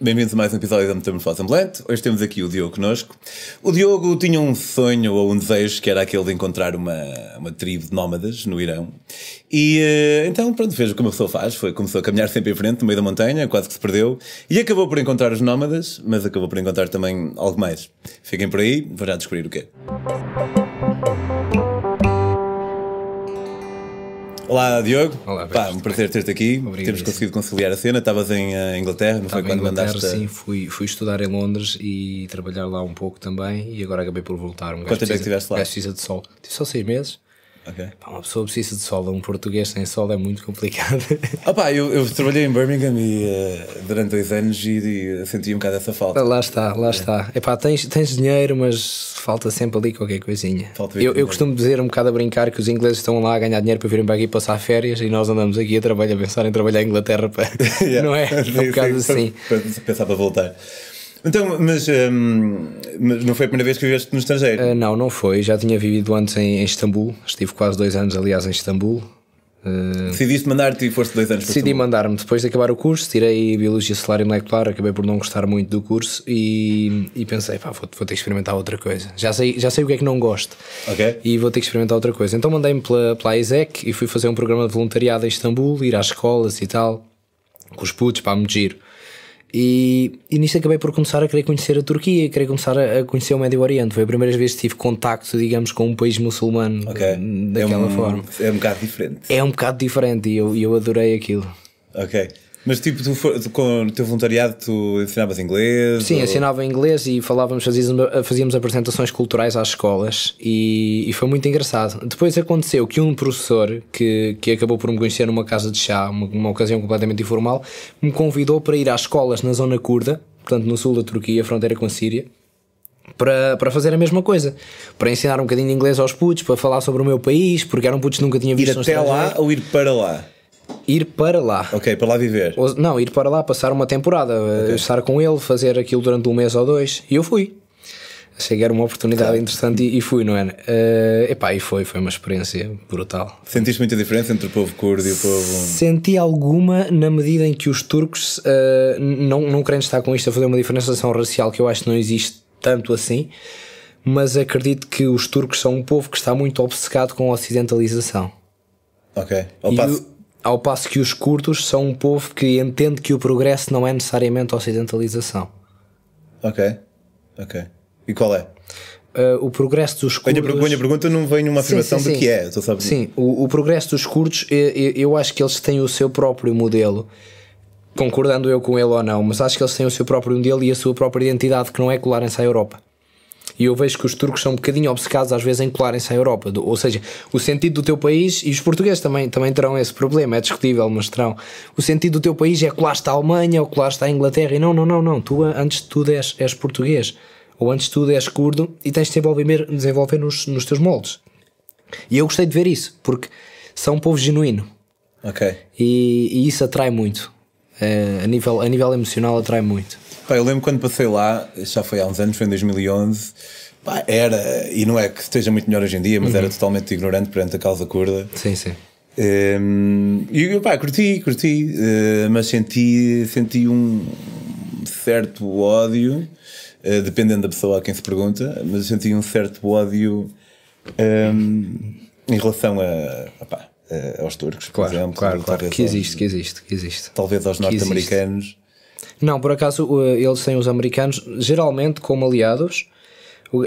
Bem-vindos a mais um episódio da Metamorfose Ambulante. Hoje temos aqui o Diogo connosco. O Diogo tinha um sonho ou um desejo que era aquele de encontrar uma, uma tribo de nómadas no Irão. E eh, então, pronto, fez o que uma pessoa faz. Foi, começou a caminhar sempre em frente, no meio da montanha, quase que se perdeu. E acabou por encontrar os nómadas, mas acabou por encontrar também algo mais. Fiquem por aí, vou já descobrir o quê. Olá, Diogo. Olá, Pá, um prazer ter-te aqui. Obrigado. Temos conseguido conciliar a cena. Estavas em eh, Inglaterra, não foi Estava em quando Inglaterra, mandaste. sim, fui, fui estudar em Londres e trabalhar lá um pouco também e agora acabei por voltar. Um Quanto tempo é que estiveste lá? um gajo precisa de sol. Tive só seis meses. Ok. Pá, uma pessoa precisa de sol, um português sem sol é muito complicado. Opa, eu, eu trabalhei em Birmingham e, eh, durante dois anos e, e senti um bocado essa falta. lá está, lá está. Epá, tens, tens dinheiro, mas falta sempre ali qualquer coisinha. Falta eu, eu costumo dizer um bocado a brincar que os ingleses estão lá a ganhar dinheiro para virem para aqui passar férias e nós andamos aqui a trabalhar, a pensar em trabalhar em Inglaterra para. Yeah. Não é? É Sim, um bocado sim, assim. Para, para pensar para voltar. Então, mas, hum, mas não foi a primeira vez que viveste no estrangeiro? Uh, não, não foi. Já tinha vivido antes em, em Istambul. Estive quase dois anos, aliás, em Istambul. Uh, Decidiste mandar-te e foste dois anos decidi mandar-me depois de acabar o curso. Tirei Biologia Celular e Molecular. Acabei por não gostar muito do curso e, e pensei, pá, vou, vou ter que experimentar outra coisa. Já sei, já sei o que é que não gosto Ok. e vou ter que experimentar outra coisa. Então mandei-me pela, pela ISEC e fui fazer um programa de voluntariado em Istambul, ir às escolas e tal, com os putos, para me giro. E, e nisso acabei por começar a querer conhecer a Turquia, querer começar a, conhecer o Médio Oriente. Foi a primeira vez que tive contacto, digamos, com um país muçulmano Ok. daquela é um, forma. É um bocado diferente. É um bocado diferente e eu, eu adorei aquilo. Ok. Mas tipo, tu, tu com o teu voluntariado tu ensinavas inglês? Sim, ou- ensinava inglês e falávamos, fazíamos, fazíamos apresentações culturais às escolas e, e foi muito engraçado. Depois aconteceu que um professor que, que acabou por me conhecer numa casa de chá, uma, uma ocasião completamente informal, me convidou para ir às escolas na zona curda, portanto no sul da Turquia, fronteira com a Síria. Para, para fazer a mesma coisa, para ensinar um bocadinho de inglês aos putos, para falar sobre o meu país, porque eram putos que nunca tinham Ir visto no até lá ou ir para lá? Ir para lá. Ok, para lá viver. Ou- não, ir para lá, passar uma temporada, eh, estar com ele, fazer aquilo durante um mês ou dois. E eu fui. Achei que era uma oportunidade interessante e, e fui, não é? Eh, epá, e foi, foi uma experiência brutal. Sentiste muita diferença entre o povo curdo e o povo. Senti alguma na medida em que os turcos, eh, não, não querendo estar com isto a fazer uma diferenciação racial que eu acho que não existe tanto assim, mas acredito que os turcos são um povo que está muito obcecado com a ocidentalização. Ok. Ao passo. Ao passo que os curdos são um povo que entende que o progresso não é necessariamente a ocidentalização. Ok. Ok. E qual é? Uh, o progresso dos Venha, curdos. venha pergunta, não vem uma Sim, afirmação sim, do que é. Sabes Sim, o, o progresso dos curdos, eu, eu- eu acho que eles têm o seu próprio modelo, concordando eu com ele ou não, mas acho que eles têm o seu próprio modelo e a sua própria identidade, que não é colarem-se à Europa. E eu vejo que os turcos são um bocadinho obcecados às vezes em colarem-se à Europa. Ou seja, o sentido do teu país, e os portugueses também, também terão esse problema, é discutível, mas terão. O sentido do teu país é colar-te à Alemanha ou colar-te à Inglaterra. E não, não, não, não. Tu antes de tudo és, és português. Ou antes de tudo és curdo e tens de desenvolver, desenvolver nos, nos teus moldes. E eu gostei de ver isso, porque são um povo genuíno. Ok. E, e isso atrai muito. Eh, a, nível, a nível emocional atrai muito. Pá, eu lembro quando passei lá, já foi há uns anos, foi em 2011. Pá, era, e não é que esteja muito melhor hoje em dia, mas Uhum. era totalmente ignorante perante a causa curda. Sim, sim. Ehm, e pá, curti, curti, eh, mas senti, senti um certo ódio, eh, dependendo da pessoa a quem se pergunta, mas senti um certo ódio ehm, em relação a, opá, eh, aos turcos, por Claro, exemplo. claro, claro. Que existe, que existe, que existe. Talvez aos norte-americanos. Não, por acaso uh, eles têm os americanos, geralmente como aliados,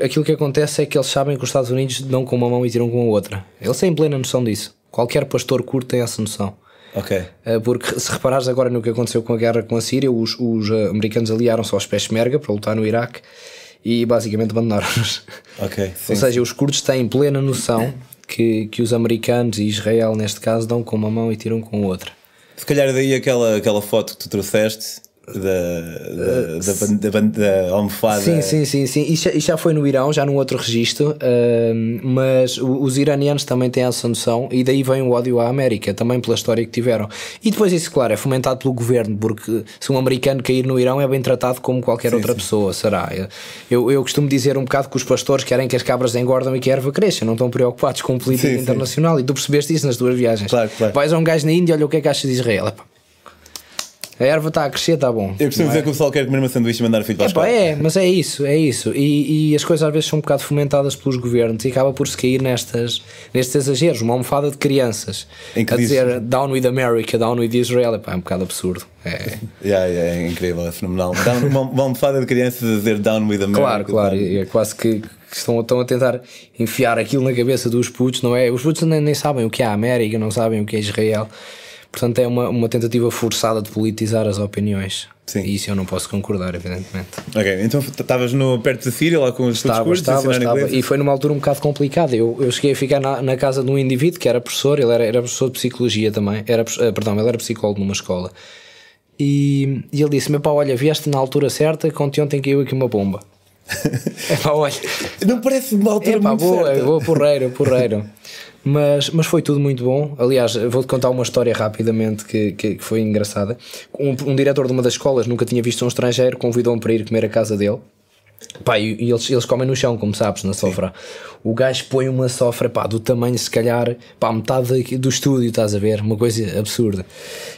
aquilo que acontece é que eles sabem que os Estados Unidos dão com uma mão e tiram com a outra. Eles têm plena noção disso. Qualquer pastor curto tem essa noção. Ok. Uh, Porque se reparares agora no que aconteceu com a guerra com a Síria, os, os uh, americanos aliaram-se aos Peshmerga para lutar no Iraque e basicamente abandonaram-nos. Ok. Sim, Ou seja, os curdos têm plena noção que, que os americanos e Israel, neste caso, dão com uma mão e tiram com a outra. Se calhar daí aquela, aquela foto que tu trouxeste da, da, da, ban- da, da almofada. Sim, sim, sim, sim. Isso, já- foi no Irão, já num outro registro, ahm, mas os iranianos também têm essa noção e daí vem o ódio à América, também pela história que tiveram. E depois isso, claro, é fomentado pelo governo, porque se um americano cair no Irão é bem tratado como qualquer outra pessoa, será? Eu, eu costumo dizer um bocado que os pastores querem que as cabras engordam e que a erva cresça, não estão preocupados com política internacional e tu percebeste isso nas tuas viagens. Claro, claro. Vais a um gajo na Índia, olha o que é que achas de Israel. Epá, A erva está a crescer, está bom. Eu costumo dizer que o pessoal quer comer uma sanduíche e mandar o filho para escola. é, mas é isso, é isso. E, e as coisas às vezes são um bocado fomentadas pelos governos e acaba por se cair nestas, nestes exageros. Uma almofada de crianças a diz- dizer down with America, down with Israel. Epá, é um bocado absurdo. É, Yeah, yeah, é incrível, é fenomenal. Down, uma, uma almofada de crianças a dizer down with America. claro, claro. É quase que, que estão, estão a tentar enfiar aquilo na cabeça dos putos, não é? Os putos nem, nem sabem o que é a América, não sabem o que é Israel. Portanto, é uma, uma tentativa forçada de politizar as opiniões. Sim. E isso eu não posso concordar, evidentemente. Ok, então estavas perto da Síria, lá com os teus Estava, cursos, a estava, estava. E foi numa altura um bocado complicada. Eu, eu cheguei a ficar na, na casa de um indivíduo que era professor, ele era, era professor de psicologia também, era, eh, perdão, ele era psicólogo numa escola. E, e ele disse: Meu pá, olha, vieste na altura certa, que ontem caiu aqui uma bomba. é pá, olha, Não parece uma altura é pá, muito boa, certa. boa, porreiro, porreiro. Mas, mas foi tudo muito bom. Aliás, vou-te contar uma história rapidamente que, que, que foi engraçada. Um, um diretor de uma das escolas nunca tinha visto um estrangeiro, convidou-me para ir comer a casa dele. Pá, e, e eles, eles comem no chão, como sabes, na sofra. O gajo põe uma sofra, pá, do tamanho, se calhar, pá, metade do estúdio, estás a ver? Uma coisa absurda.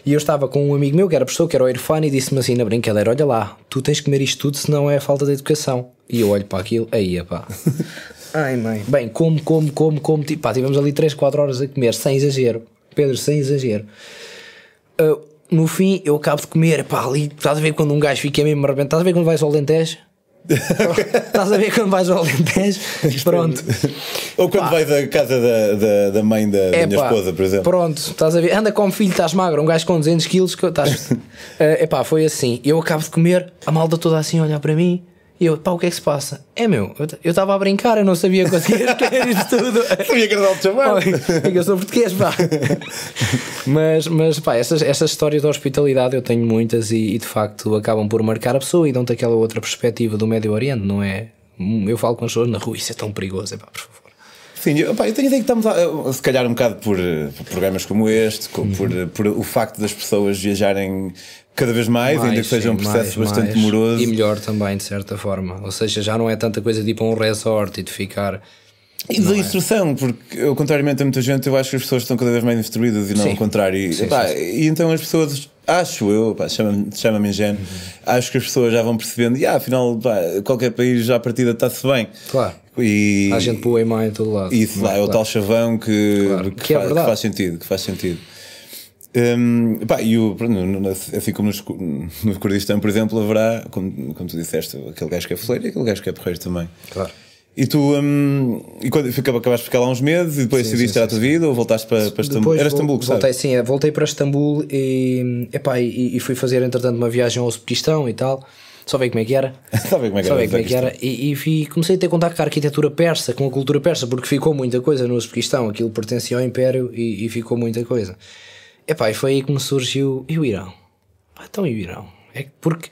E eu estava com um amigo meu, que era professor, que era o Irfan, e disse-me assim na brincadeira: Olha lá, tu tens que comer isto tudo, senão é falta de educação. E eu olho para aquilo, aí, pá. Ai, mãe. Bem, como, como, como, como. Tipo, pá, tivemos ali 3, 4 horas a comer, sem exagero. Pedro, sem exagero. Uh, no fim, eu acabo de comer, pá, ali, estás a ver quando um gajo fica mesmo arrebentado, estás a ver quando vais ao Alentejo? estás a ver quando vais ao Alentejo? Pronto. Ou quando vais à casa da, da, da mãe da, da minha Epá, esposa, por exemplo. Pronto, estás a ver? Anda como filho, estás magro, um gajo com 200 quilos, que estás. é epá, foi assim. Eu acabo de comer, a malda toda assim a olhar para mim. E eu, pá, o que é que se passa? É meu, eu estava a brincar, eu não sabia que conseguia escrever isto tudo. Sabia que era de chamar. Oi, eu sou português, pá. mas, mas pá, essas, essas histórias de hospitalidade eu tenho muitas e, e, de facto acabam por marcar a pessoa e dão-te aquela outra perspectiva do Médio Oriente, não é? Eu falo com as pessoas na rua, isso é tão perigoso, é pá, por favor. Sim, eu, pá, eu tenho a ideia que estamos a, se calhar um bocado por, eh, por programas como este, com- por, Uhum. eh, por o facto das pessoas viajarem cada vez mais, ainda que seja um sim, processo mais, bastante mais. demoroso. E melhor também, de certa forma. Ou seja, já não é tanta coisa de ir para um resort e de ficar. E da instrução, porque eu, contrariamente a muita gente, eu acho que as pessoas estão cada vez mais instruídas e não Sim. ao contrário. E, Sim, sim, e então as pessoas, acho eu, chama-me chama ingênuo, acho que as pessoas já vão percebendo, e ah, afinal, pá, qualquer país já à partida está-se bem. Claro. E, Há gente boa e má em todo lado. Isso lá, é o Claro. tal chavão que, Claro, que, que é fa- que faz sentido, que faz sentido. Hum, pá, e o, no- no- assim como nos- no, Kurdistão, por exemplo, haverá, como, como tu disseste, aquele gajo que é foleiro e aquele gajo que é porreiro também. Claro. E tu, hum, e quando acabaste de ficar lá uns meses e depois Sim, decidiste sim, à tua vida ou voltaste para, para Istambul? Era Istambul, gostava? voltei, sim, é, voltei para Istambul e, epá, e, e fui fazer entretanto uma viagem ao Uzbequistão e tal. Só ver como é que era. Sabe como é que Só era? ver como é que era. E, e vi- comecei a ter contato com a arquitetura persa, com a cultura persa, porque ficou muita coisa no Uzbequistão. Aquilo pertencia ao Império e, e ficou muita coisa. Epá, e foi aí que me surgiu. E o Irão? Pá, então e o Irão? É que porque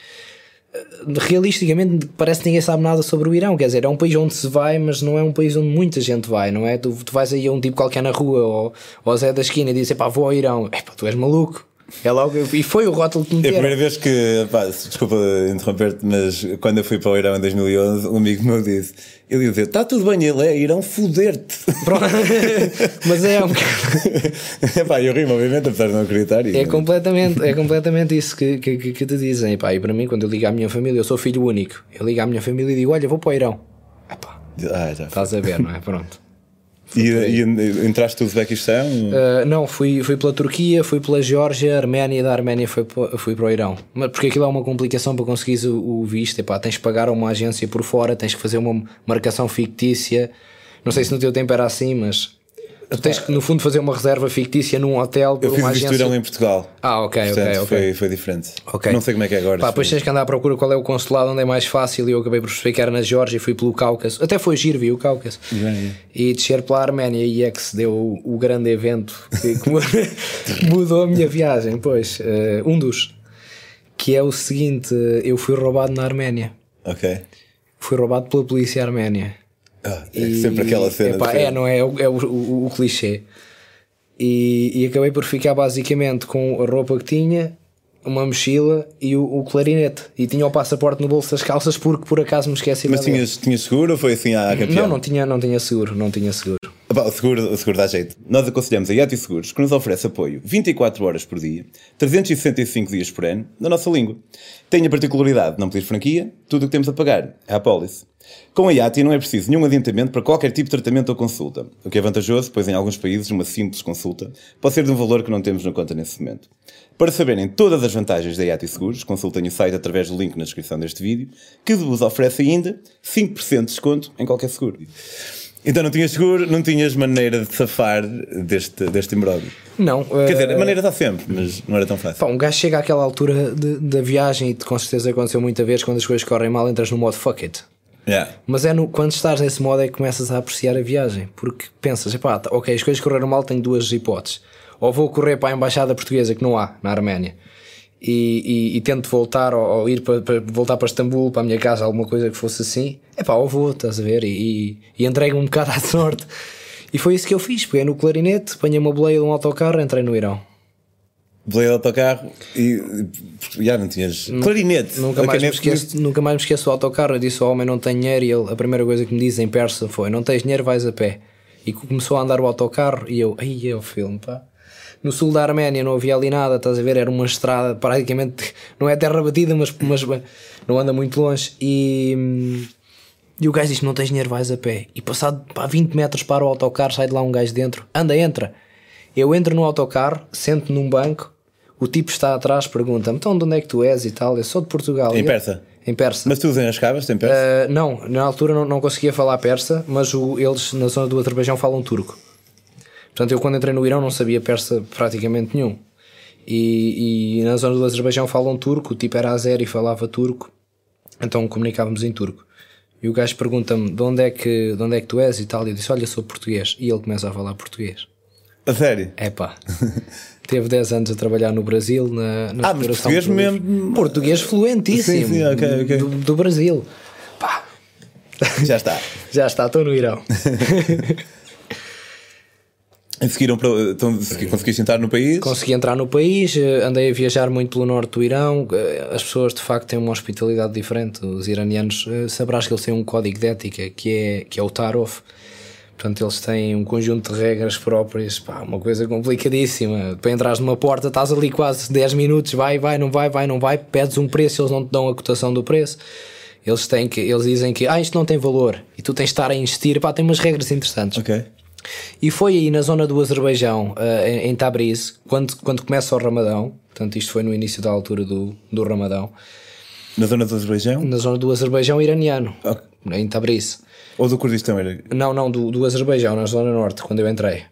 eh, realisticamente parece que ninguém sabe nada sobre o Irão. Quer dizer, é um país onde se vai, mas não é um país onde muita gente vai, não é? Tu, tu vais aí a um tipo qualquer na rua ou, ou Zé da esquina e dizes, pá, vou ao Irão. Epá, tu és maluco. É logo, e foi o rótulo que me É a primeira vez que, pá, desculpa interromper-te, mas quando eu fui para o Irão em 2011, um amigo meu disse: ele ia dizer, está tudo bem, ele é Irão, foder-te. Pronto. mas é um bocado. Epá, eu rimo, obviamente, apesar de não acreditar. e- É completamente, é completamente isso que, que, que- que te dizem. E, pá, e para mim, quando eu ligo à minha família, eu sou filho único. Eu ligo à minha família e digo: Olha, vou para o Irão. Epá, Ah, já. estás a ver, não é? Pronto. E, e entraste no Uzbequistão? Uh, não, fui, fui pela Turquia, fui pela Geórgia, Arménia, da Arménia fui, fui para o Irão. Mas porque aquilo é uma complicação para conseguires o, o visto. Epá, tens que pagar a uma agência por fora, tens que fazer uma marcação fictícia. Não sei se no teu tempo era assim, mas tens que, no fundo, fazer uma reserva fictícia num hotel por eu fiz uma agência. Em Portugal. Ah, ok, ok, Portanto, ok. Foi, foi diferente. Ok. Não sei como é que é agora. Pá, depois tens que andar à procura qual é o consulado onde é mais fácil e eu acabei por perceber que era na Geórgia e fui pelo Cáucaso. Até foi giro, vi o Cáucaso. E descer pela Arménia e é que se deu o, o grande evento que, que mu- mudou a minha viagem. Pois, eh, um dos. Que é o seguinte: eu fui roubado na Arménia. Ok. Fui roubado pela polícia arménia. Ah, é sempre aquela cena. Epá, é, não é? É o, é o, o- o clichê. E, e acabei por ficar basicamente com a roupa que tinha, uma mochila e o, o clarinete. E tinha o passaporte no bolso das calças porque por acaso me esqueci Mas tinhas, tinhas seguro ou foi assim à campeã? Não, não tinha, não tinha seguro, não tinha seguro. Epá, o, seguro, o seguro dá jeito. Nós aconselhamos a Yati Seguros, que nos oferece apoio 24 horas por dia, 365 dias por ano, na nossa língua. Tem a particularidade de não pedir franquia, tudo o que temos a pagar é a apólice. Com a Yati não é preciso nenhum adiantamento para qualquer tipo de tratamento ou consulta, o que é vantajoso, pois em alguns países uma simples consulta pode ser de um valor que não temos na conta nesse momento. Para saberem todas as vantagens da Yati Seguros, consultem o site através do link na descrição deste vídeo, que vos oferece ainda 5% de desconto em qualquer seguro. Então não tinhas seguro, não tinhas maneira de safar deste, deste imbróglio. Não. Quer dizer, eh, a maneira está sempre, mas não era tão fácil. Pá, um gajo chega àquela altura de- da viagem e com certeza aconteceu muita vez quando as coisas correm mal, entras no modo fuck it. Yeah. Mas é no, quando estás nesse modo é que começas a apreciar a viagem, porque pensas, epá, tá, ok, as coisas correram mal, tenho duas hipóteses. Ou vou correr para a embaixada portuguesa que não há na Arménia e, e, e tento voltar ou, ou ir para, para- voltar para Istambul, para a minha casa, alguma coisa que fosse assim, epá, ou vou, estás a ver, e, e, e entrego um bocado à sorte. E foi isso que eu fiz, peguei no clarinete, apanhei uma boleia de um autocarro, entrei no Irão. Beleza do autocarro e já não tinhas clarinete. Nunca mais, me esqueço, nunca mais me esqueço do autocarro. Eu disse ao homem: não tenho dinheiro. E ele, a primeira coisa que me diz em persa foi: não tens dinheiro, vais a pé. E começou a andar o autocarro. E eu, aí é o filme, pá. No sul da Arménia não havia ali nada, estás a ver? Era uma estrada praticamente, não é terra batida, mas, mas não anda muito longe. E, hum, e o gajo diz: não tens dinheiro, vais a pé. E passado pá, 20 metros para o autocarro, sai de lá um gajo dentro: anda, entra. Eu entro no autocarro, sento num banco. O tipo está atrás, pergunta-me: então de onde é que tu és e tal? Eu sou de Portugal. Em persa? Em persa. Mas tu desenrascavas, tem persa? Uh, não, na altura não, não conseguia falar persa, mas o- eles na zona do Azerbaijão falam turco. Portanto, eu quando entrei no Irão não sabia persa praticamente nenhum. E, e na zona do Azerbaijão falam turco, o tipo era azeri e falava turco, então comunicávamos em turco. E o gajo pergunta-me de onde, é que, de onde é que tu és e tal, e eu disse: Olha, sou português. E ele começa a falar português. A sério? É pá. Teve 10 anos a trabalhar no Brasil na, na Ah, mas português mesmo- Português fluentíssimo. Sim, sim, ok, ok. Do, do Brasil. Pá, Já está. já está, estou no Irão. E seguiram para. Então, conseguiste entrar no país? Consegui entrar no país, eh, andei a viajar muito pelo norte do Irão. eh, As pessoas de facto têm uma hospitalidade diferente. Os iranianos, eh, sabrás que eles têm um código de ética que é, que é o Tarof. Portanto, eles têm um conjunto de regras próprias, pá, uma coisa complicadíssima. Para entrares numa porta, estás ali quase 10 minutos, vai, vai, não vai, vai, não vai, pedes um preço, eles não te dão a cotação do preço. Eles, têm que, eles dizem que ah, isto não tem valor e tu tens de estar a insistir, pá, tem umas regras interessantes. Ok. E foi aí na zona do Azerbaijão, eh, em, Tabriz, quando, quando começa o Ramadão, portanto, isto foi no início da altura do, do Ramadão, Na zona do Azerbaijão? na zona do Azerbaijão iraniano, Ok. em Tabriz. Ou do Kurdistão? Era... Não, não, do, do Azerbaijão, na zona norte, quando eu entrei.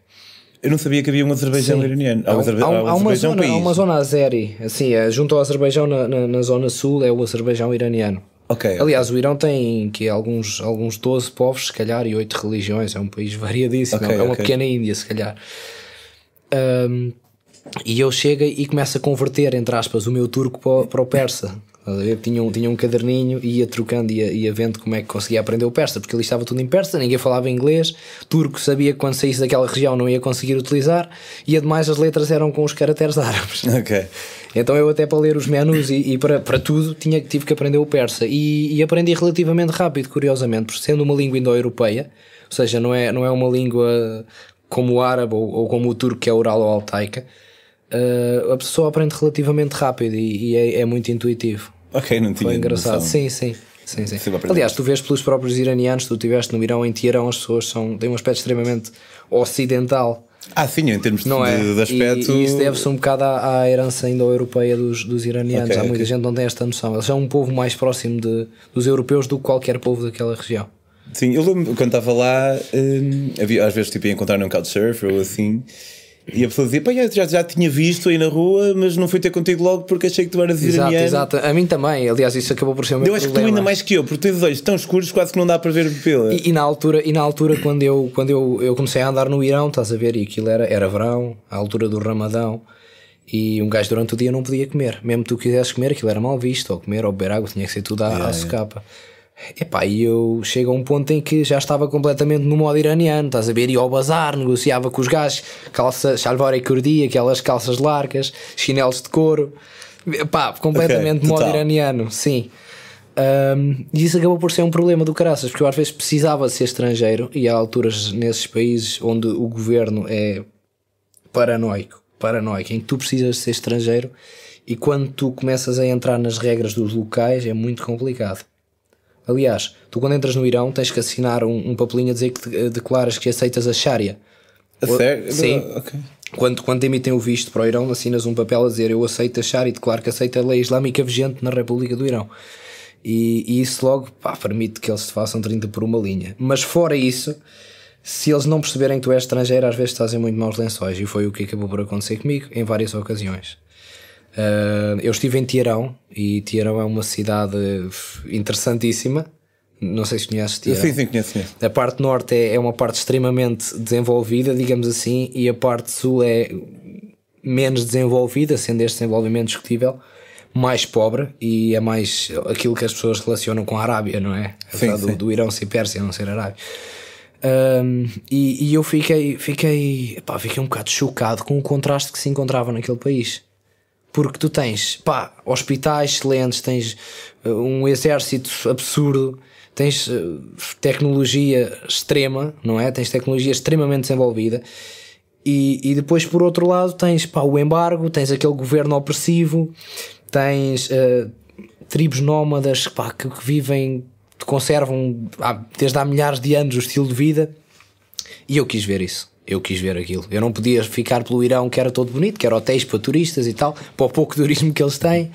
Eu não sabia que havia um Azerbaijão iraniano. Há, Há, há há um há uma zona, há país. uma zona azeri, assim, é, junto ao Azerbaijão na, na, na zona sul é o Azerbaijão iraniano. Ok. Aliás, o Irão tem que alguns, alguns 12 povos, se calhar, e 8 religiões. É um país variadíssimo. Ok, é uma pequena Índia, se calhar. Ahm, e eu chego e começo a converter, entre aspas, o meu turco para o persa. Tinha um, tinha um caderninho e ia trocando e ia, ia vendo como é que conseguia aprender o persa, porque ali estava tudo em persa, ninguém falava inglês. Turco sabia que quando saísse daquela região não ia conseguir utilizar, e ademais as letras eram com os caracteres árabes. Ok. Então eu até para ler os menus e, e para, para tudo tinha, tive que aprender o persa e, e aprendi relativamente rápido, curiosamente, por sendo uma língua indo-europeia, ou seja, não é, não é uma língua como o árabe ou, ou como o turco que é oral ou altaica, eh, a pessoa aprende relativamente rápido e, e é, é muito intuitivo. Ok, não tinha. Foi engraçado, noção. sim, sim. Sim, sim. Aliás, tu vês pelos próprios iranianos, tu estiveste no Irão, em Teherão, as pessoas são, têm um aspecto extremamente ocidental. Ah, sim, em termos de, Não é? de, de aspecto. E, e isso deve-se um bocado à, à herança indo-europeia dos, dos iranianos. Ok, Há muita ok. gente que não tem esta noção. Eles são um povo mais próximo de, dos europeus do que qualquer povo daquela região. Sim, eu lembro quando estava lá, hum, havia, às vezes tipo, ia encontrar num couchsurfer ou assim, e a pessoa dizia: Pá, já, já tinha visto aí na rua, mas não fui ter contigo logo porque achei que tu eras Exato, iraniano. exato. A mim também. Aliás, isso acabou por ser o meu Eu acho que tu problema. ainda mais que eu, porque tens os olhos tão escuros quase que não dá para ver pela. E, e na altura, e na altura quando, eu, quando eu, eu comecei a andar no Irão, estás a ver, e aquilo era, era verão, à altura do Ramadão, e um gajo durante o dia não podia comer. Mesmo que tu quisesses comer, aquilo era mal visto, ou comer, ou beber água, tinha que ser tudo à, à socapa. Epá, e eu chego a um ponto em que já estava completamente no modo iraniano, estás a ver? Ia ao bazar, negociava com os gajos, calça, shalvar e curdi, aquelas calças largas, chinelos de couro, Pá, completamente Ok, modo total. iraniano, sim. Um, e isso acabou por ser um problema do caraças, porque eu às vezes precisava ser estrangeiro e há alturas nesses países onde o governo é paranoico, paranoico, em que tu precisas ser estrangeiro e quando tu começas a entrar nas regras dos locais é muito complicado. Aliás, tu quando entras no Irão tens que assinar um, um papelinho a dizer que te- declaras que aceitas a Sharia. Sério? Sim. Ok. Quando, quando emitem o visto para o Irão, assinas um papel a dizer eu aceito a Sharia e declaro que aceito a lei islâmica vigente na República do Irão. E, e isso logo pá, permite que eles te façam 30 por uma linha. Mas fora isso, se eles não perceberem que tu és estrangeiro, às vezes estás em muito maus lençóis. E foi o que acabou por acontecer comigo em várias ocasiões. Ah, eu estive em Tiarão e Tiarão é uma cidade interessantíssima. Não sei se conheces Tiarão. Sim, sim, conheço, conheço. A parte norte é, é uma parte extremamente desenvolvida, digamos assim, e a parte sul é menos desenvolvida, sendo este desenvolvimento discutível, mais pobre e é mais aquilo que as pessoas relacionam com a Arábia, não é? Sim, do, sim. do Irão ser Pérsia, não ser Arábia. Ahm, e, e eu fiquei, fiquei, pá, fiquei um bocado chocado com o contraste que se encontrava naquele país. Porque tu tens, pá, hospitais excelentes, tens uh, um exército absurdo, tens uh, tecnologia extrema, não é? Tens tecnologia extremamente desenvolvida. E, e depois, por outro lado, tens pá, o embargo, tens aquele governo opressivo, tens uh, tribos nómadas pá, que, que vivem, que conservam há- desde há milhares de anos o estilo de vida. E eu quis ver isso. Eu quis ver aquilo. Eu não podia ficar pelo Irão, que era todo bonito, que era hotéis para turistas e tal, para o pouco turismo que eles têm.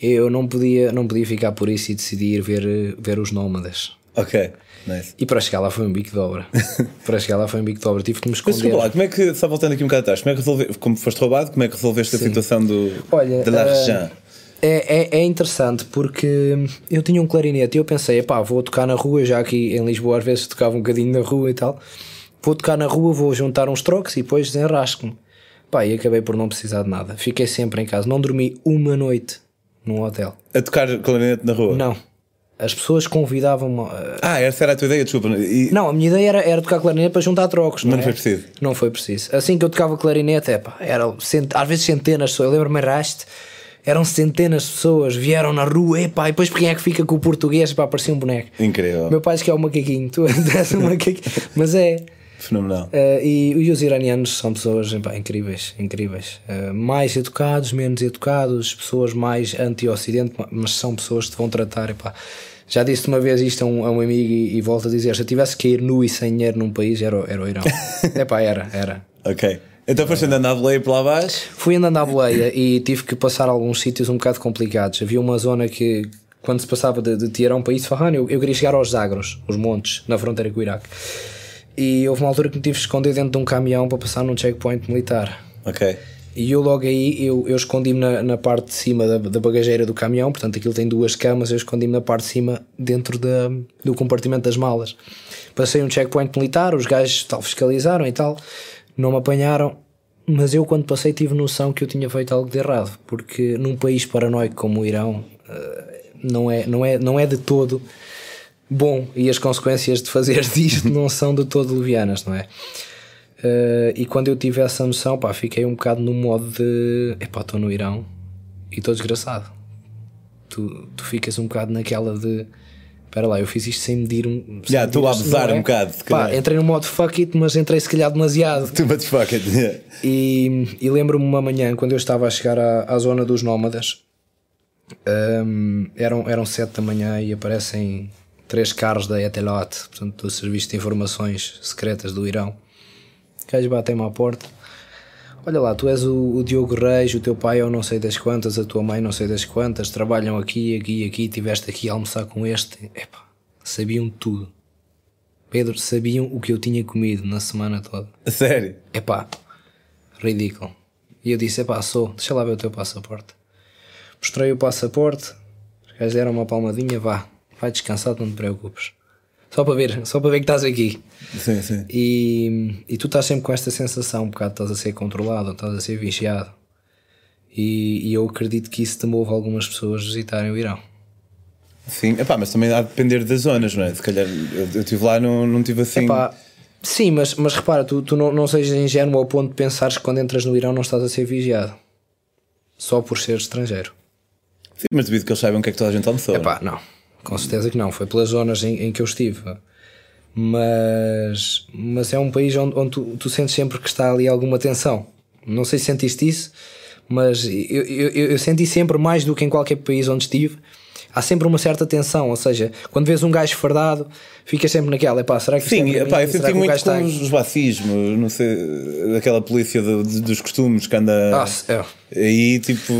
Eu não podia, não podia ficar por isso e decidi ir ver, eh, ver os nómadas. Ok, nice. E para chegar lá foi um bico de obra. para chegar lá foi um bico de obra. Tive que me Mas esconder. desculpa lá, como é que, só voltando aqui um bocado atrás, como é que resolveste, como foste roubado, como é que resolveste a situação do, Olha, de l'argent? É, é, é interessante porque eu tinha um clarinete e eu pensei, pá, vou tocar na rua, já aqui em Lisboa às vezes tocava um bocadinho na rua e tal. Vou tocar na rua, vou juntar uns trocos e depois desenrasco-me. Pá, e acabei por não precisar de nada. Fiquei sempre em casa. Não dormi uma noite num hotel. A tocar clarinete na rua? Não. As pessoas convidavam-me. a- Ah, essa era a tua ideia, desculpa. E, Não, a minha ideia era, era tocar clarinete para juntar trocos. Não, Mas não é? foi preciso. Não foi preciso. Assim que eu tocava clarinete, é pá, era cent... às vezes centenas de pessoas. Eu lembro-me raste, eram centenas de pessoas, vieram na rua, epá, e depois quem é que fica com o português? Pá, parecia um boneco. Incrível. Meu pai diz que é um macaquinho, tu és um macaquinho. Mas é. Fenomenal. eh, e, e os iranianos são pessoas epá, incríveis, incríveis. Eh, mais educados, menos educados, pessoas mais anti-ocidente, mas são pessoas que te vão tratar. Epá. Já disse uma vez isto a um, a um amigo e, e volto a dizer: se eu tivesse que ir nu e sem dinheiro num país, era, era o Irão. Epá, era, era. Ok. Então foste andando à boleia por lá abaixo? Fui andando à boleia e tive que passar alguns sítios um bocado complicados. Havia uma zona que, quando se passava de, de Tiarão para Isfahan, eu, eu queria chegar aos Zagros, os montes, na fronteira com o Iraque. E houve uma altura que me tive esconder dentro de um caminhão para passar num checkpoint militar. Ok. E eu logo aí, eu, eu escondi-me na, na parte de cima da, da bagageira do caminhão, portanto aquilo tem duas camas, eu escondi-me na parte de cima dentro da, do compartimento das malas. Passei um checkpoint militar, os gajos tal, fiscalizaram e tal, não me apanharam, mas eu quando passei tive noção que eu tinha feito algo de errado, porque num país paranoico como o Irão, eh, não é, não é, não é de todo bom e as consequências de fazer disto não são de todo levianas, não é? Eh, e quando eu tive essa noção, pá, fiquei um bocado no modo de epá, estou no Irão e estou desgraçado. Tu, tu ficas um bocado naquela de espera lá, eu fiz isto sem medir um. Já, estou a abusar não um bocado, Pá, entrei no modo fuck it, mas entrei se calhar demasiado. Too much fuck it. Yeah. E, e lembro-me uma manhã, quando eu estava a chegar à, à zona dos nómadas, hum, eram, eram sete da manhã e aparecem três carros da Etelot, portanto, do Serviço de Informações Secretas do Irão. Gajo batem-me à porta. Olha lá, tu és o, o Diogo Reis, o teu pai é o não sei das quantas, a tua mãe não sei das quantas, trabalham aqui, aqui, aqui, tiveste aqui a almoçar com este. Epá, sabiam tudo. Pedro, sabiam o que eu tinha comido na semana toda. Sério. Epá, ridículo. E eu disse: Epá, sou, deixa lá ver o teu passaporte. Mostrei o passaporte, os gajos deram uma palmadinha, vá, vai descansar, não te preocupes. Só para ver, só para ver que estás aqui. Sim, sim. E, e tu estás sempre com esta sensação, um bocado estás a ser controlado, estás a ser vigiado. E, e eu acredito que isso te move algumas pessoas a visitarem o Irão. Sim, epá, mas também há de depender das zonas, não é? Se calhar eu eu estive lá, não, não tive assim. Epá, sim, mas, mas repara, tu, tu não, não sejas ingênuo ao ponto de pensares que quando entras no Irão não estás a ser vigiado. só por ser estrangeiro. Sim, mas devido que eles saibam o que é que toda a gente almoçou. Epá, não, com certeza que não. Foi pelas zonas em, em que eu estive. Mas, mas é um país onde, onde tu, tu sentes sempre que está ali alguma tensão. Não sei se sentiste isso, mas eu, eu, eu senti sempre mais do que em qualquer país onde estive há sempre uma certa tensão, ou seja, quando vês um gajo fardado, ficas sempre naquela, epá, será que Sim, é epá, eu senti muito com está... os racismos, não sei, aquela polícia dos costumes que anda Nossa, é. aí, tipo,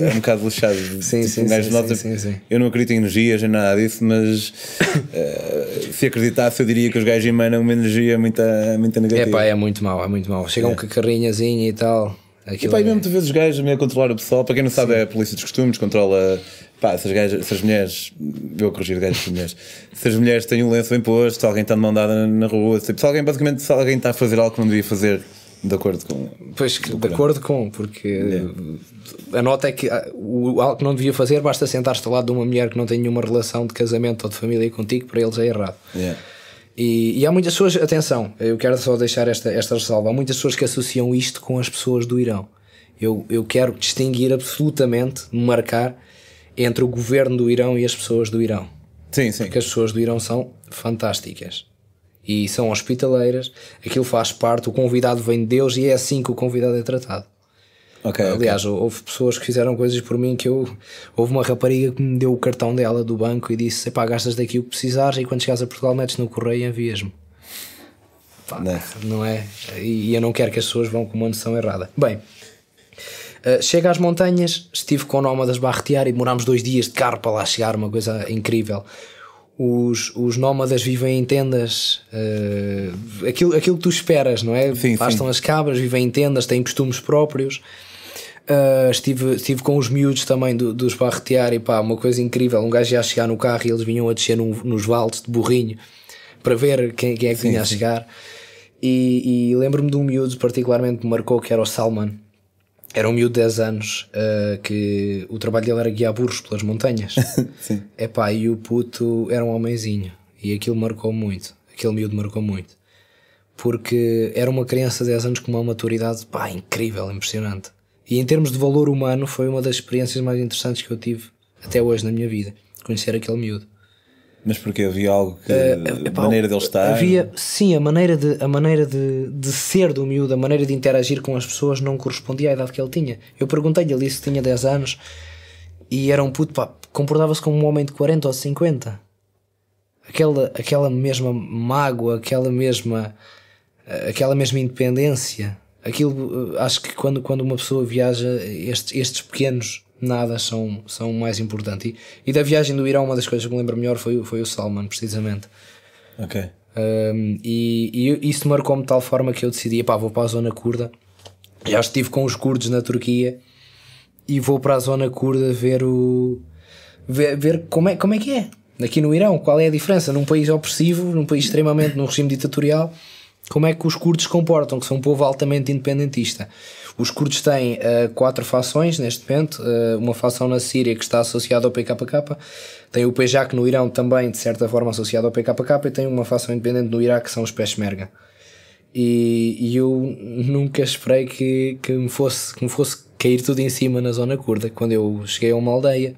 é um bocado lixado. sim, tipo, sim, sim, nota, sim, sim, Eu não acredito em energias nem nada disso, mas uh, se acreditasse, eu diria que os gajos emanam uma energia muito, muito negativa. Epá, é muito mau, é muito mau. Chegam é. com a carrinhazinha e tal. Aquilo e pá, é... mesmo tu vês os gajos a controlar o pessoal, para quem não sabe, Sim. é a polícia dos costumes, controla Pá, se as, gajas, se as mulheres, vou corrigir gajas e mulheres, se as mulheres têm um lenço bem posto, se alguém está de mão dada na, rua, se, alguém, basicamente, se alguém está a fazer algo que não devia fazer, de acordo com. Pois, de acordo com, porque yeah. a nota é que ah, o algo que não devia fazer basta sentar-se ao lado de uma mulher que não tem nenhuma relação de casamento ou de família contigo, para eles é errado. Yeah. E, e, há muitas pessoas, atenção, eu quero só deixar esta, esta ressalva, há muitas pessoas que associam isto com as pessoas do Irão. Eu, eu quero distinguir absolutamente, marcar entre o governo do Irão e as pessoas do Irão. Sim, sim. Porque as pessoas do Irão são fantásticas e são hospitaleiras, aquilo faz parte, o convidado vem de Deus e é assim que o convidado é tratado. Okay, Aliás, okay. houve pessoas que fizeram coisas por mim que eu. Houve uma rapariga que me deu o cartão dela do banco e disse: pá, gastas daqui o que precisares e quando chegares a Portugal metes no correio e envias-me. Não é? E eu não quero que as pessoas vão com uma noção errada. Bem, Uh, chega às montanhas, estive com nómadas barretear e demorámos dois dias de carro para lá chegar, uma coisa incrível. Os, os nómadas vivem em tendas, uh, aquilo, aquilo que tu esperas, não é? Sim, Bastam sim. as cabras, vivem em tendas, têm costumes próprios. Uh, estive, estive com os miúdos também do, dos barretear e pá, uma coisa incrível. Um gajo ia chegar no carro e eles vinham a descer num, nos vales de burrinho para ver quem, quem é que sim, vinha a chegar. E, e lembro-me de um miúdo particularmente que me marcou que era o Salman era um miúdo de 10 anos uh, que o trabalho dele era guiar burros pelas montanhas. Sim. Epá, e o puto era um homenzinho. E aquilo marcou muito. Aquele miúdo marcou muito. Porque era uma criança de 10 anos com uma maturidade pá, incrível, impressionante. E em termos de valor humano, foi uma das experiências mais interessantes que eu tive até hoje na minha vida. Conhecer aquele miúdo. Mas porque havia algo que. Uh, epá, a maneira dele estar? Havia, sim, a maneira, de, a maneira de, de ser do miúdo, a maneira de interagir com as pessoas não correspondia à idade que ele tinha. Eu perguntei-lhe, disse que tinha 10 anos e era um puto, pá, comportava-se como um homem de 40 ou 50. Aquela, aquela mesma mágoa, aquela mesma, aquela mesma independência. Aquilo, acho que quando, quando uma pessoa viaja, estes, estes pequenos nada são, são mais importantes. E, e, da viagem do Irão, uma das coisas que me lembro melhor foi, foi o Salman, precisamente. Ok. Um, e, e isso marcou-me de tal forma que eu decidi: pá, vou para a zona curda. Já estive com os curdos na Turquia e vou para a zona curda ver o. ver, ver como, é, como é que é. Aqui no Irão, qual é a diferença? Num país opressivo, num país extremamente, num regime ditatorial, como é que os curdos se comportam, que são um povo altamente independentista. Os curdos têm uh, quatro fações neste momento, uh, uma fação na Síria que está associada ao PKK, tem o PJAK no Irão também, de certa forma, associado ao PKK, e tem uma fação independente no Iraque que são os Peshmerga. E, e eu nunca esperei que, que, me fosse, que me fosse cair tudo em cima na zona curda. Quando eu cheguei a uma aldeia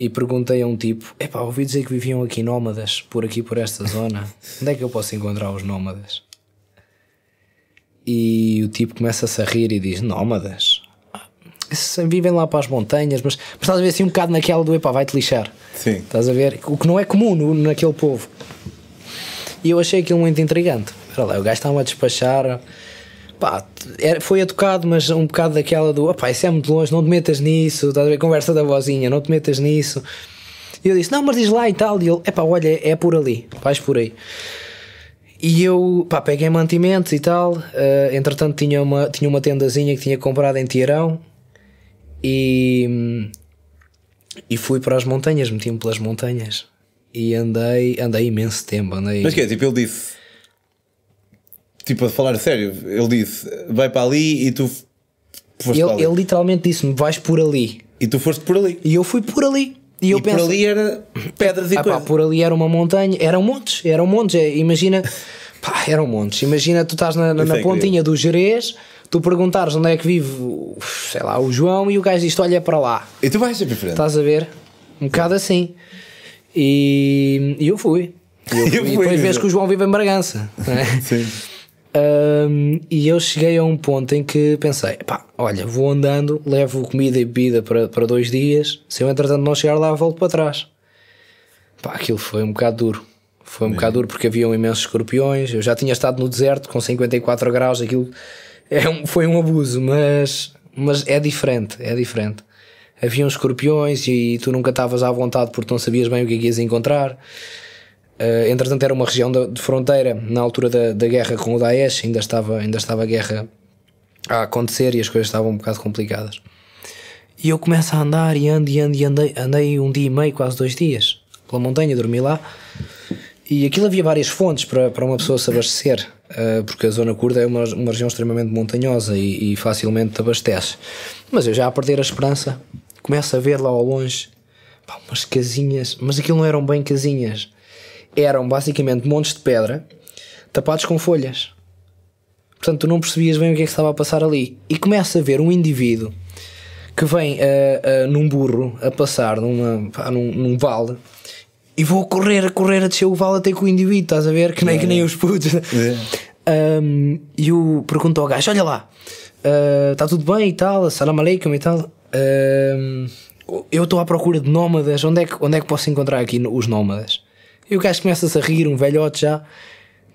e perguntei a um tipo: Epá, ouvi dizer que viviam aqui nómadas, por aqui, por esta zona. Onde é que eu posso encontrar os nómadas? E o tipo começa-se a rir e diz: Nómadas. Vivem lá para as montanhas, mas, mas estás a ver assim um bocado naquela do epá, vai-te lixar. Sim. Estás a ver? O que não é comum no, naquele povo. E eu achei aquilo muito intrigante. Olha lá, o gajo estava a despachar. Pá, era, foi educado, mas um bocado daquela do opá, isso é muito longe, não te metas nisso. Estás a ver? Conversa da vozinha, não te metas nisso. E eu disse: Não, mas diz lá e tal. E ele: Epá, olha, é, é por ali, vais por aí. E eu, pá, peguei mantimentos e tal. Uh, entretanto, tinha uma, tinha uma tendazinha que tinha comprado em Tiarão e, e fui para as montanhas, meti-me pelas montanhas e andei, andei imenso tempo. Andei... Mas que é? Tipo, ele disse, tipo, a falar sério, ele disse, vai para ali e tu foste ele, para ali. Ele literalmente disse-me, vais por ali. E tu foste por ali. E eu fui por ali. E, eu e penso, por ali era pedras e ah, coisas. por ali era uma montanha, eram montes, eram montes. É, imagina, pá, eram montes. Imagina, tu estás na, na, na pontinha do Jerez, tu perguntares onde é que vive, sei lá, o João e o gajo diz: Olha para lá. E tu vais sempre frente. Estás a ver? Um bocado assim. E, e eu fui. E, eu fui. E depois vês que o João vive em Bragança. é? Sim. Um, e eu cheguei a um ponto em que pensei: pá, olha, vou andando, levo comida e bebida para, para dois dias. Se eu entretanto não chegar lá, volto para trás. Pá, aquilo foi um bocado duro. Foi um bocado duro porque haviam imensos escorpiões. Eu já tinha estado no deserto com 54 graus. Aquilo é um- foi um abuso, mas, mas é diferente. É diferente. Haviam escorpiões e tu nunca estavas à vontade porque não sabias bem o que é que ias encontrar. Uh, entretanto, era uma região de, de fronteira na altura da, da guerra com o Daesh, ainda estava, ainda estava a guerra a acontecer e as coisas estavam um bocado complicadas. E eu começo a andar e ando e ando e andei, andei um dia e meio, quase dois dias, pela montanha, dormi lá. E aquilo havia várias fontes para, para uma pessoa se abastecer, uh, porque a zona curda é uma, uma região extremamente montanhosa e, e facilmente te abastece. Mas eu já a perder a esperança, começo a ver lá ao longe pá, umas casinhas, mas aquilo não eram bem casinhas, eram basicamente montes de pedra tapados com folhas. Portanto, tu não percebias bem o que é que estava a passar ali. E começa a ver um indivíduo que vem ah, ah, num burro a passar numa, pá, num, num vale e vou correr, a correr, a descer o vale até com o indivíduo, estás a ver? Que nem, que nem os putos. Um, e eu pergunto ao gajo: Olha lá, está tudo bem e tal, salam aleikum e tal. Eu estou à procura de nómadas, onde é, que, onde é que posso encontrar aqui os nómadas? E o gajo começa-se a rir, um velhote já,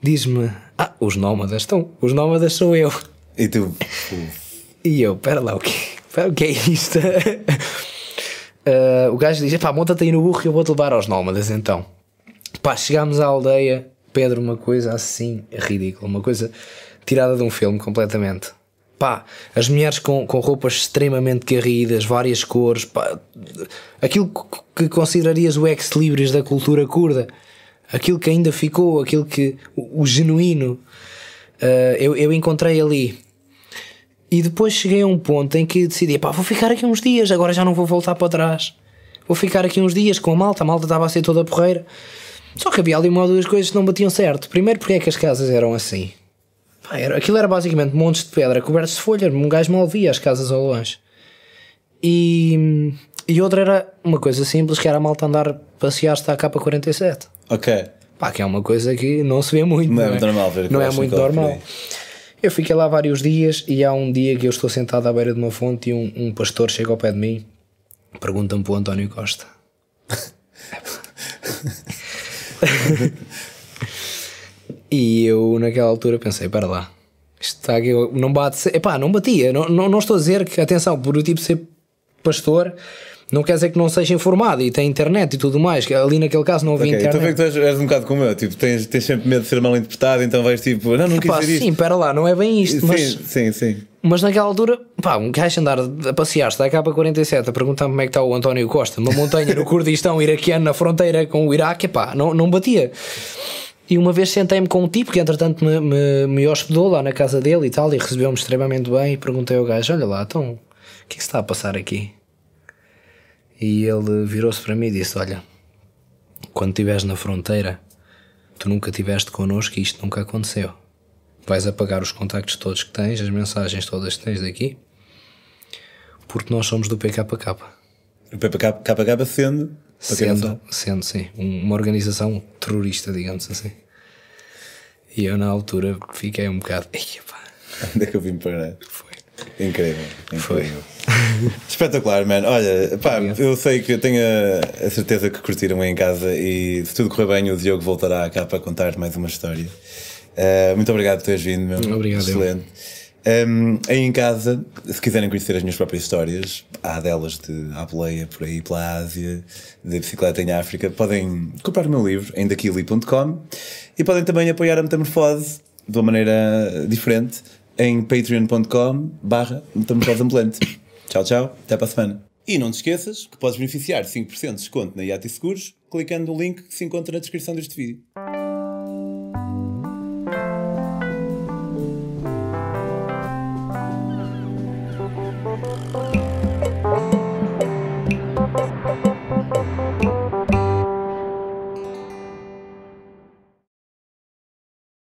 diz-me: Ah, os nómadas, então, os nómadas sou eu. E tu. E eu, pera lá, o que, pera, o que é isto? Uh, o gajo diz: pá, monta-te aí no burro e eu vou-te levar aos nómadas então. Pá, chegámos à aldeia, Pedro, uma coisa assim ridícula, uma coisa tirada de um filme completamente. Pá, as mulheres com, com roupas extremamente garridas, várias cores, pá, aquilo que considerarias o ex-libris da cultura curda, aquilo que ainda ficou, aquilo que. o, o genuíno, uh, eu, eu encontrei ali. E depois cheguei a um ponto em que decidi: pá, vou ficar aqui uns dias, agora já não vou voltar para trás. Vou ficar aqui uns dias com a malta, a malta estava a ser toda porreira. Só que havia ali uma ou duas coisas que não batiam certo. Primeiro, porque é que as casas eram assim? Pá, era, aquilo era basicamente montes de pedra cobertos de folhas, um gajo mal via as casas ao longe. E, e outra era uma coisa simples, que era a malta andar passear-se à capa 47. Ok. Pá, que é uma coisa que não se vê muito. Não é muito normal ver Não é muito normal. Eu fiquei lá vários dias e há um dia que eu estou sentado à beira de uma fonte e um, um pastor chega ao pé de mim pergunta-me para o António Costa. e eu naquela altura pensei, para lá, isto está aqui, não bate, epá, não batia, não, não, não estou a dizer que, atenção, por o tipo ser pastor, não quer dizer que não seja informado e tem internet e tudo mais, que ali naquele caso não havia Ok, então internet. vê que tu és, és um bocado como eu, tipo, tens, tens sempre medo de ser mal interpretado, então vais tipo, não, não quis dizer isto. sim, para lá, não é bem isto, mas, Sim, sim, sim. mas naquela altura, pá, um gajo andar a passear-se da capa 47 a perguntar como é que está o António Costa, numa montanha no Kurdistão iraquiano na fronteira com o Iraque, pá, não, não batia. E uma vez sentei-me com um tipo que entretanto me, me, me hospedou lá na casa dele e tal, e recebeu-me extremamente bem. E perguntei ao gajo: Olha lá, então, o que é que se está a passar aqui? E ele virou-se para mim e disse: Olha, quando estiveres na fronteira, tu nunca estiveste connosco e isto nunca aconteceu. Vais apagar os contactos todos que tens, as mensagens todas que tens daqui, porque nós somos do PKK. O PPK sendo, Sendo, sendo, sim, um- uma organização terrorista, digamos assim. E eu, na altura, fiquei um bocado. Onde é que eu vim parar? Foi. Incrível, incrível. Espetacular, man. Olha, pá, eu sei que eu tenho a, a certeza que curtiram aí em casa e se tudo correr bem, o Diogo voltará cá para contar mais uma história. Uh, muito obrigado por teres vindo, meu. Obrigado, eu. Um, aí em casa, se quiserem conhecer as minhas próprias histórias, há delas de à por aí pela Ásia, de bicicleta em África, podem comprar o meu livro em daquili.com e podem também apoiar a Metamorfose de uma maneira diferente em patreon.com barra metamorfose ambulante. Tchau, tchau, até para a semana. E não te esqueças que podes beneficiar de 5% de desconto na IAT Seguros clicando no link que se encontra na descrição deste vídeo.